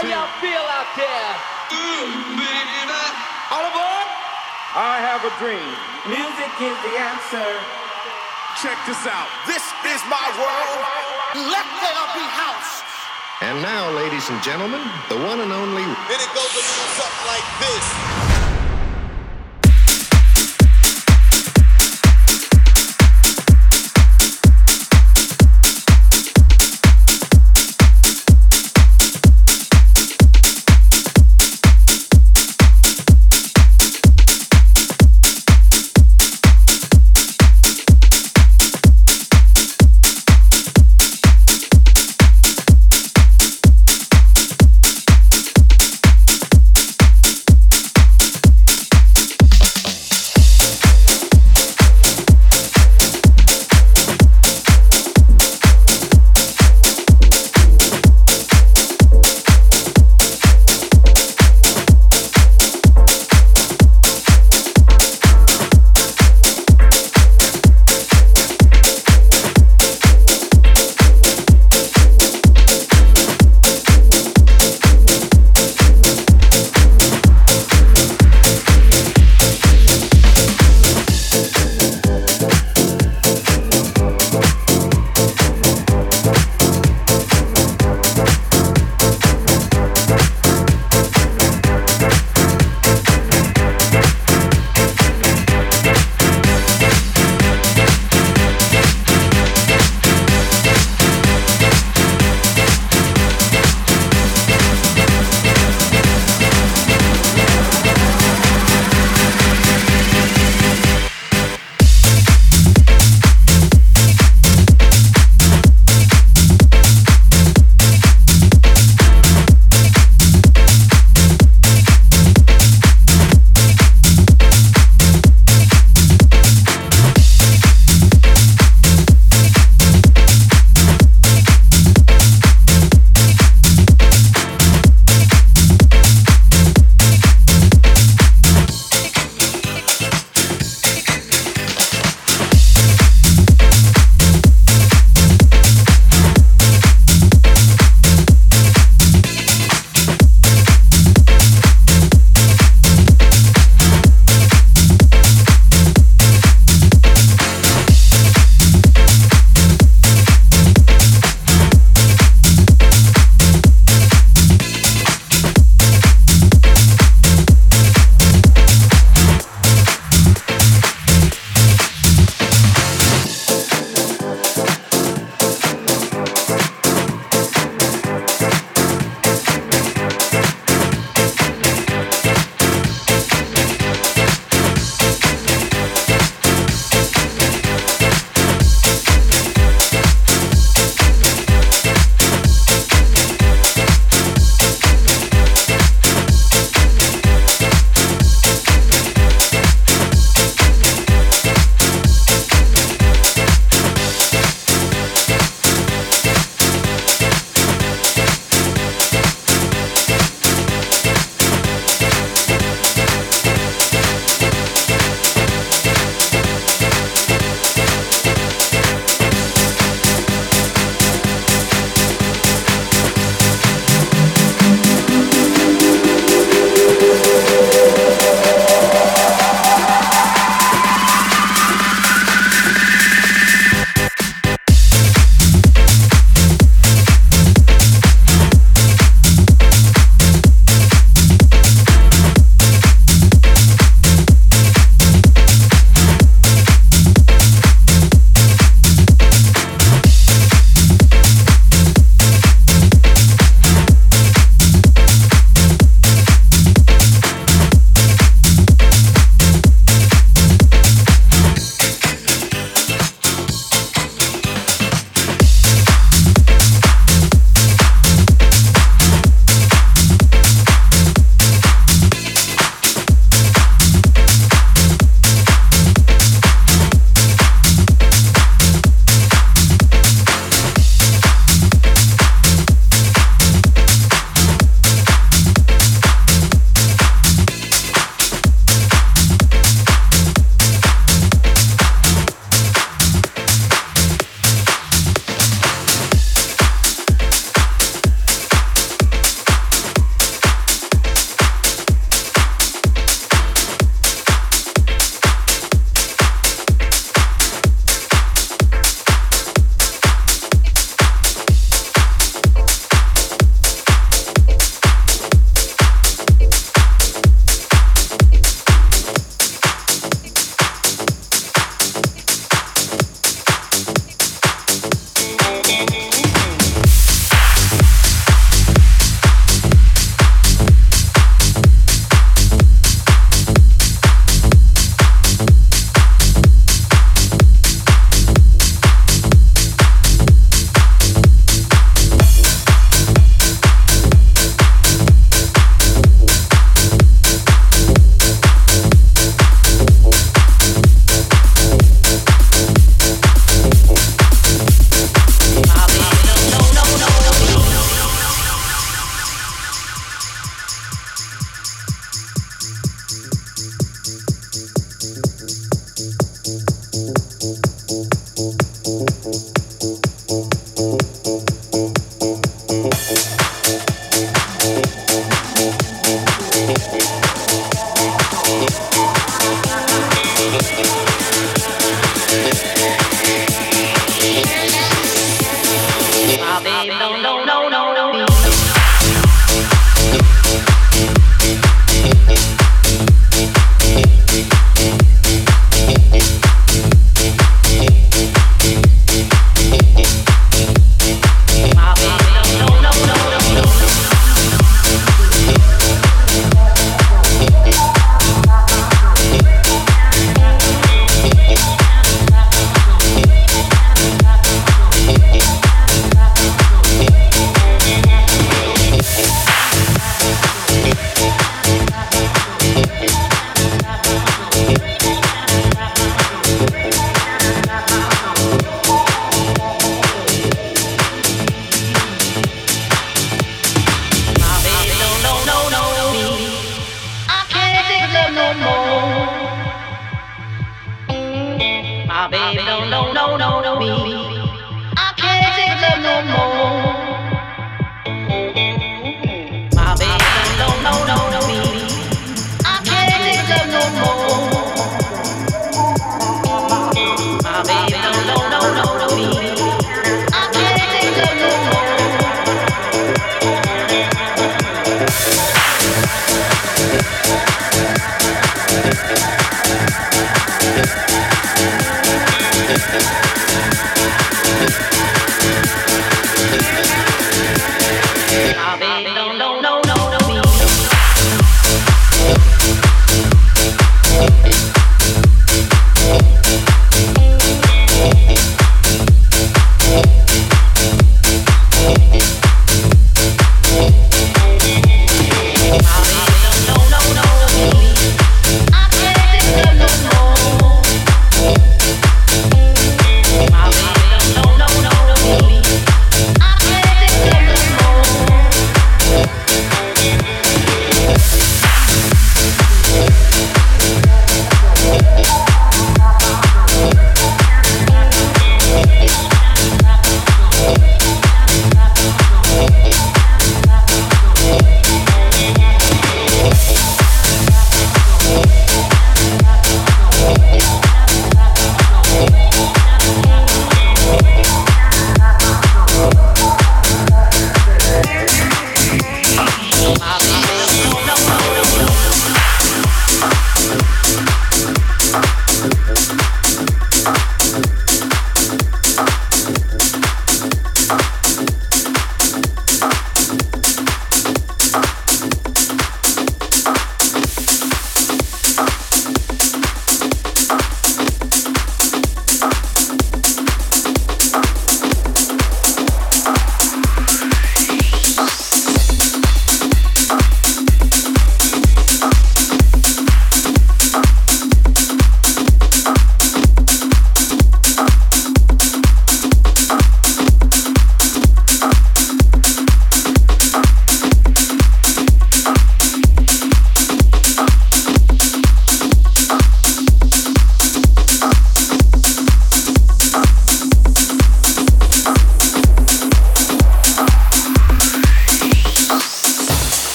How y'all feel out there? All aboard? I have a dream. Music is the answer. Check this out. This is my world. Let there be house. And now, ladies and gentlemen, the one and only. Then it goes a little something like this.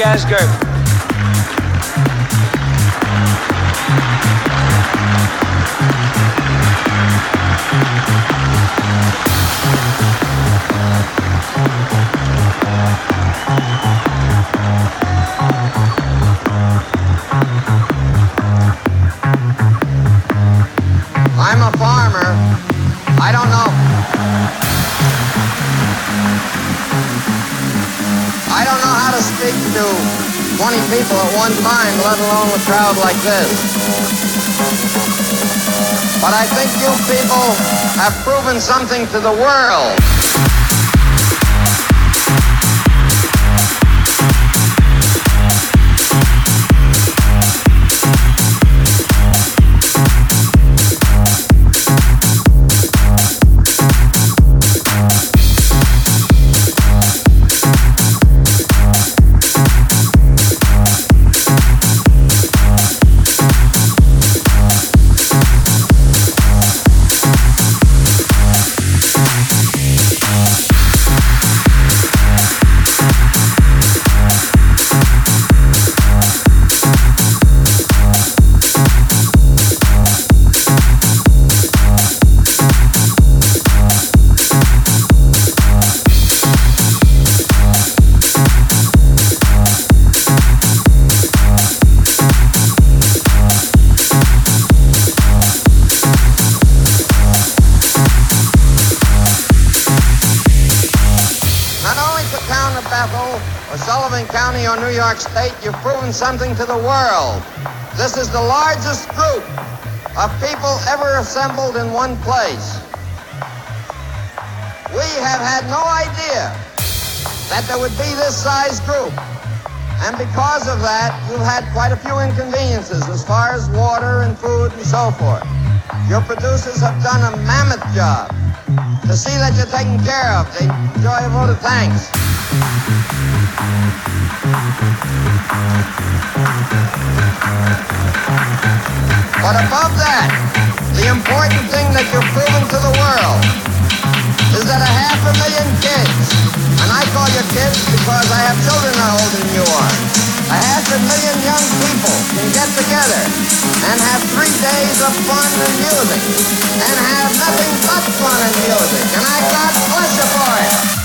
Mr. Max like this. But I think you people have proven something to the world. Something to the world. This is the largest group of people ever assembled in one place. We have had no idea that there would be this size group. And because of that, you've had quite a few inconveniences as far as water and food and so forth. Your producers have done a mammoth job to see that you're taken care of. They enjoy a vote of thanks. But above that, the important thing that you're proving to the world is that a half a million kids, and I call you kids because I have children older than you are, a half a million young people can get together and have three days of fun and music, and have nothing but fun and music, and I God bless you for it.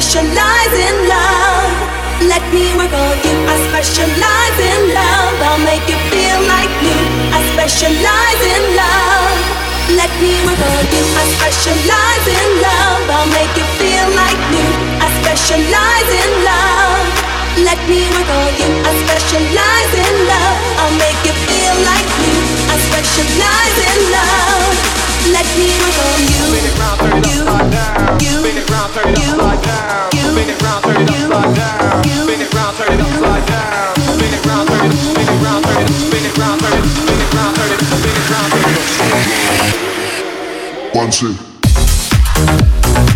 specialize in love. Let me work on you. I specialize in love. I'll make you feel like new. I specialize in love. Let me work on you. I specialize in love. I'll make you feel like new. I specialize in love. Let me work on you. I specialize in love. I'll make you feel like new. I specialize in love. One, two.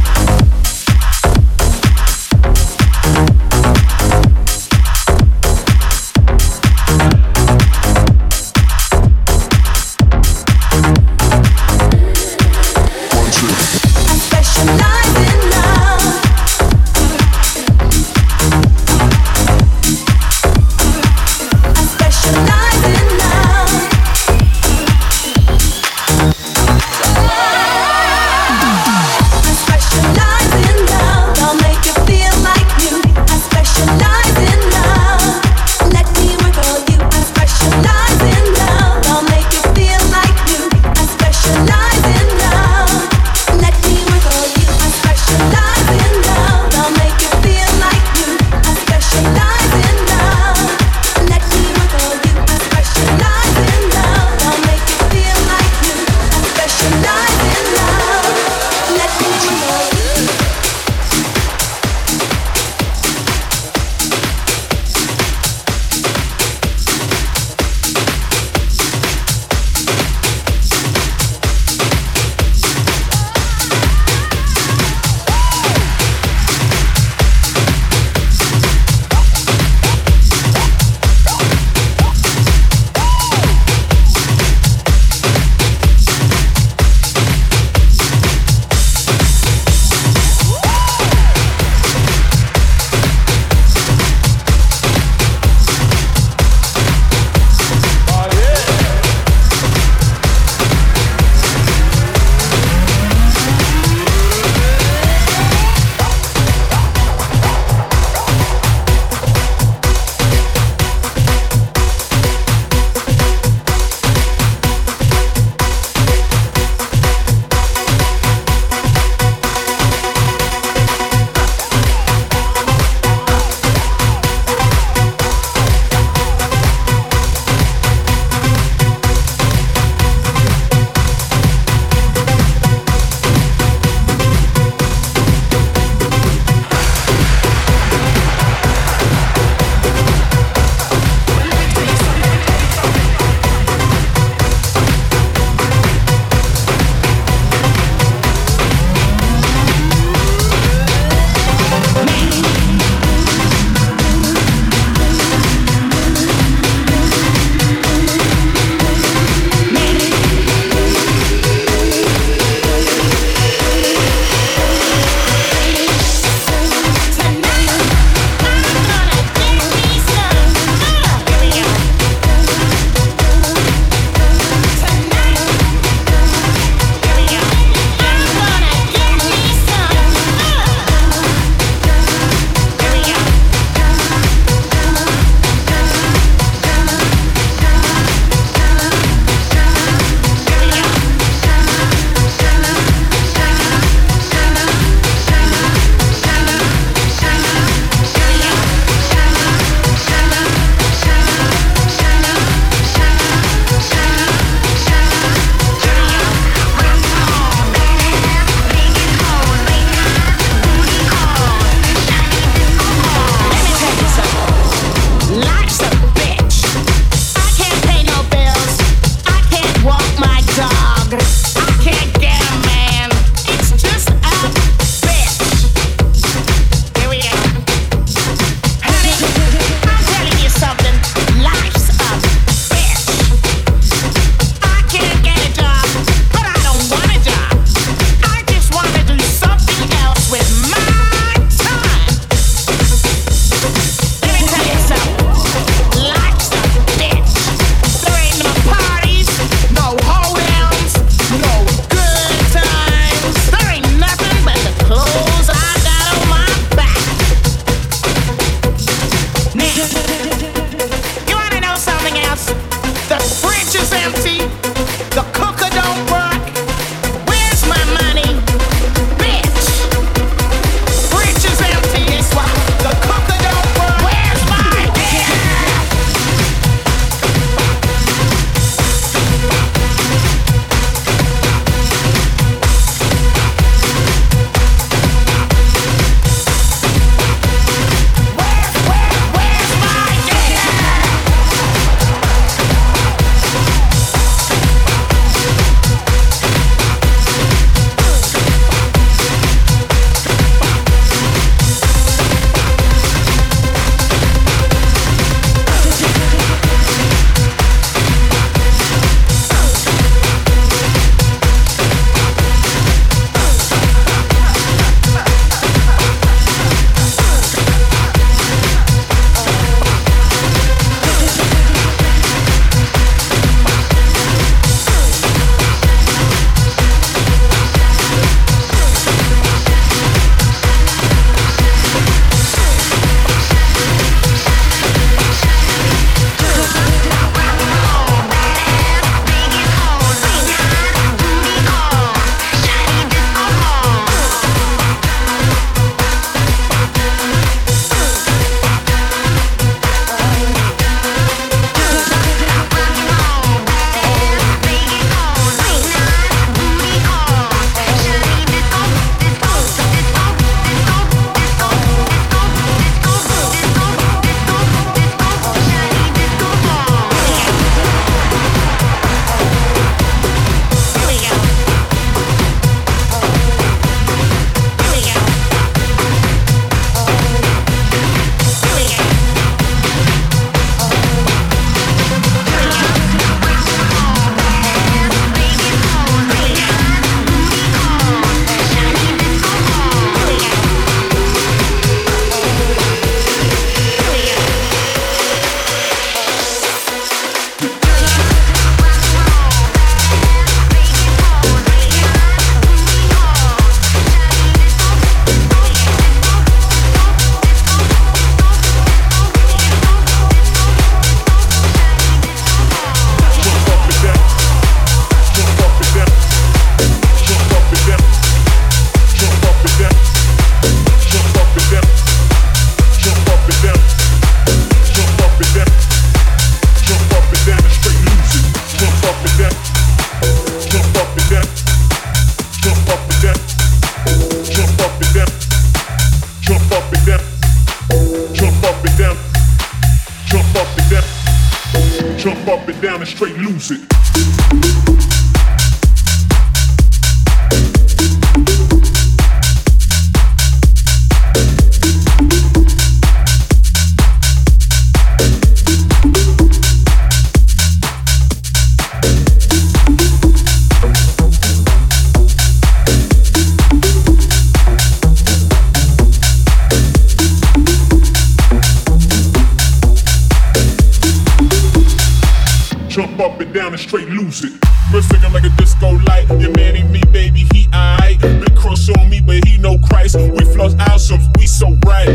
Straight lose it. First figure like a disco light. Your man ain't me, baby, he aight. Big crush on me, but he no Christ. We floss outsomes, we so right.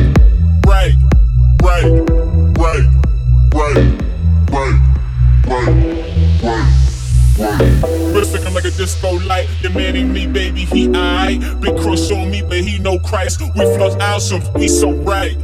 Right, right, right, right, right, right, right. First figure like a disco light. Your man ain't me, baby, he aight. Big crush on me, but he no Christ. We floss outsomes, we so. Right,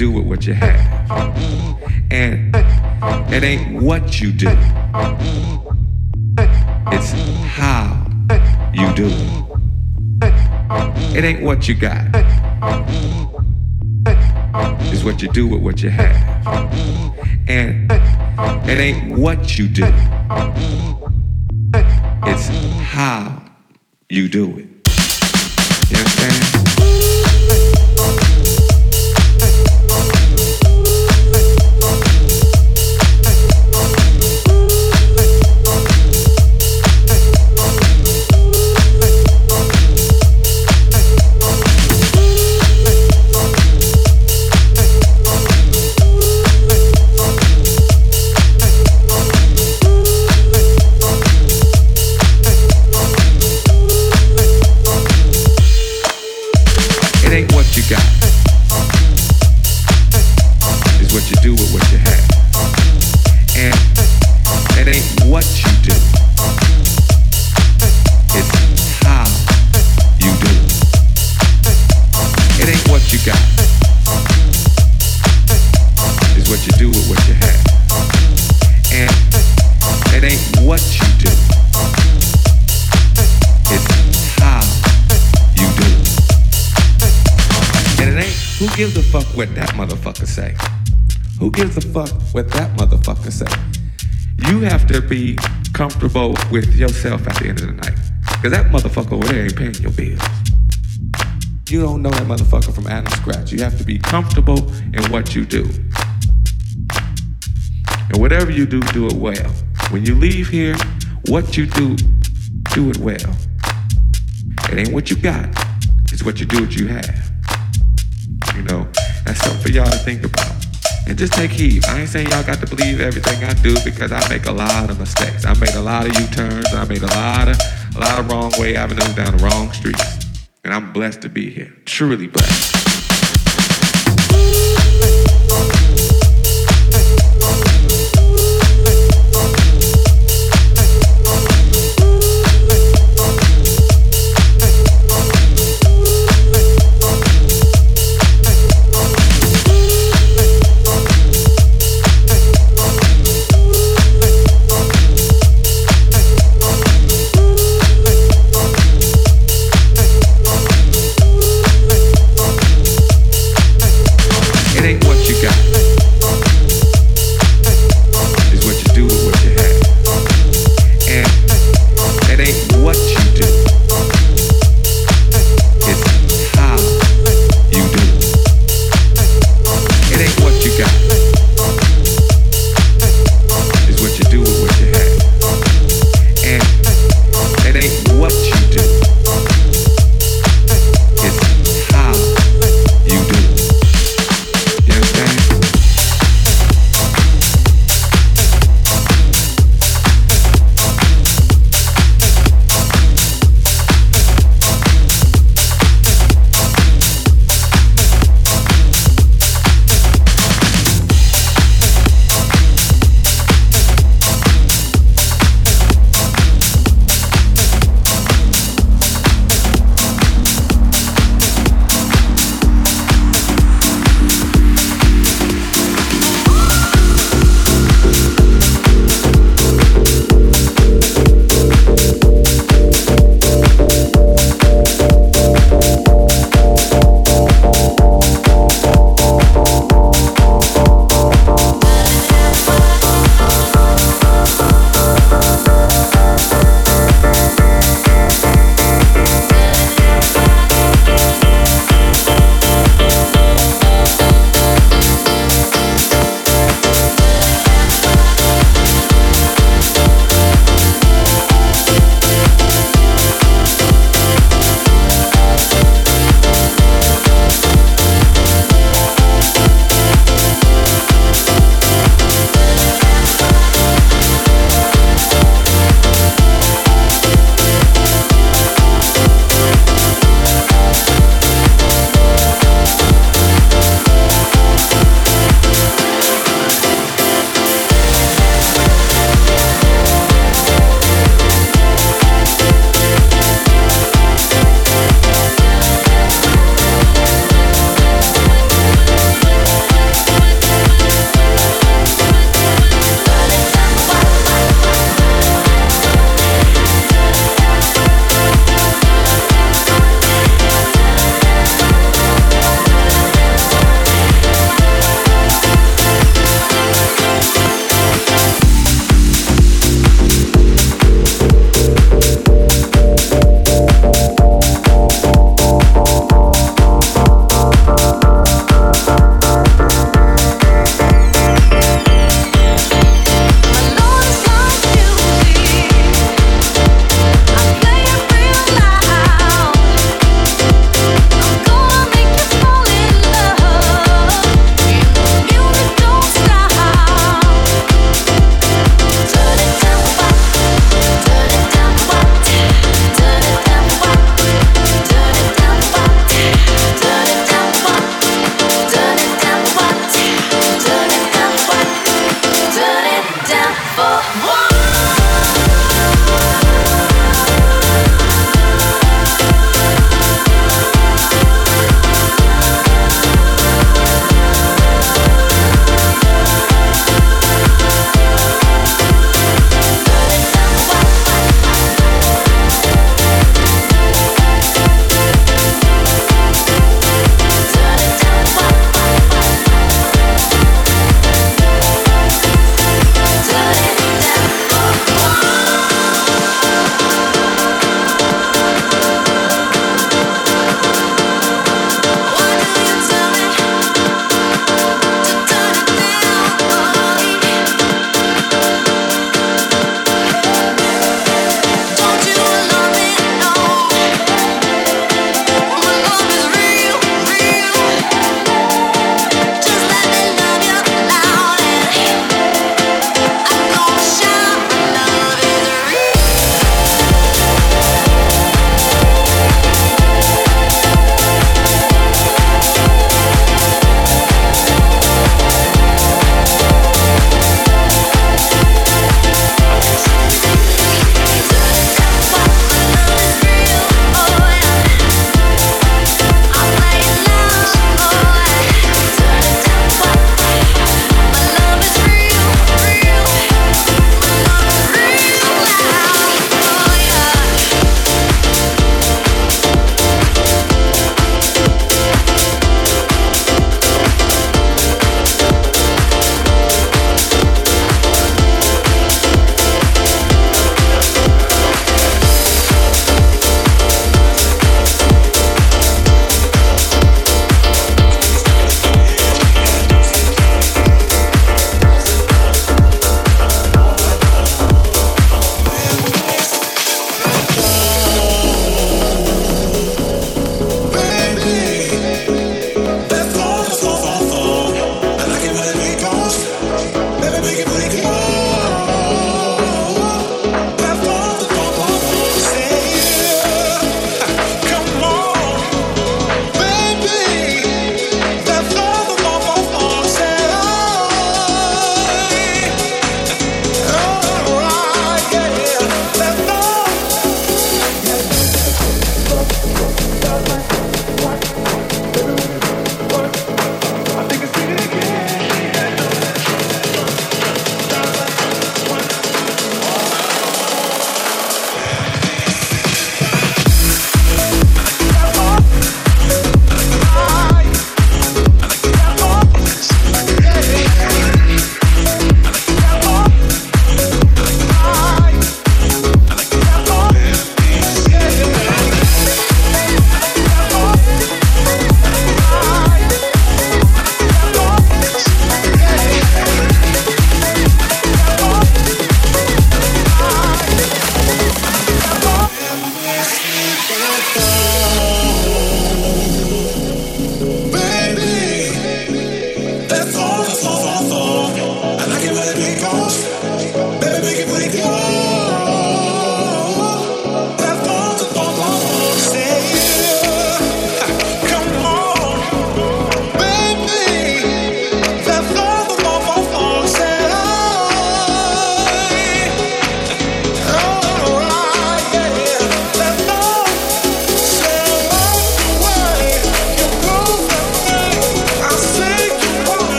do with what you have. And it ain't what you do. It's how you do it. Ain't what you got. It's what you do with what you have. And it ain't what you do. It's how gives a fuck what that motherfucker say? Who gives a fuck what that motherfucker say? You have to be comfortable with yourself at the end of the night. Cause that motherfucker over there ain't paying your bills. You don't know that motherfucker from Adam Scratch. You have to be comfortable in what you do. And whatever you do, do it well. When you leave here, what you do, do it well. It ain't what you got, it's what you do, what you have. That's something for y'all to think about. And just take heed. I ain't saying y'all got to believe everything I do because I make a lot of mistakes. I made a lot of U-turns. I made a lot of a lot of wrong way avenues down the wrong streets. And I'm blessed to be here. Truly blessed.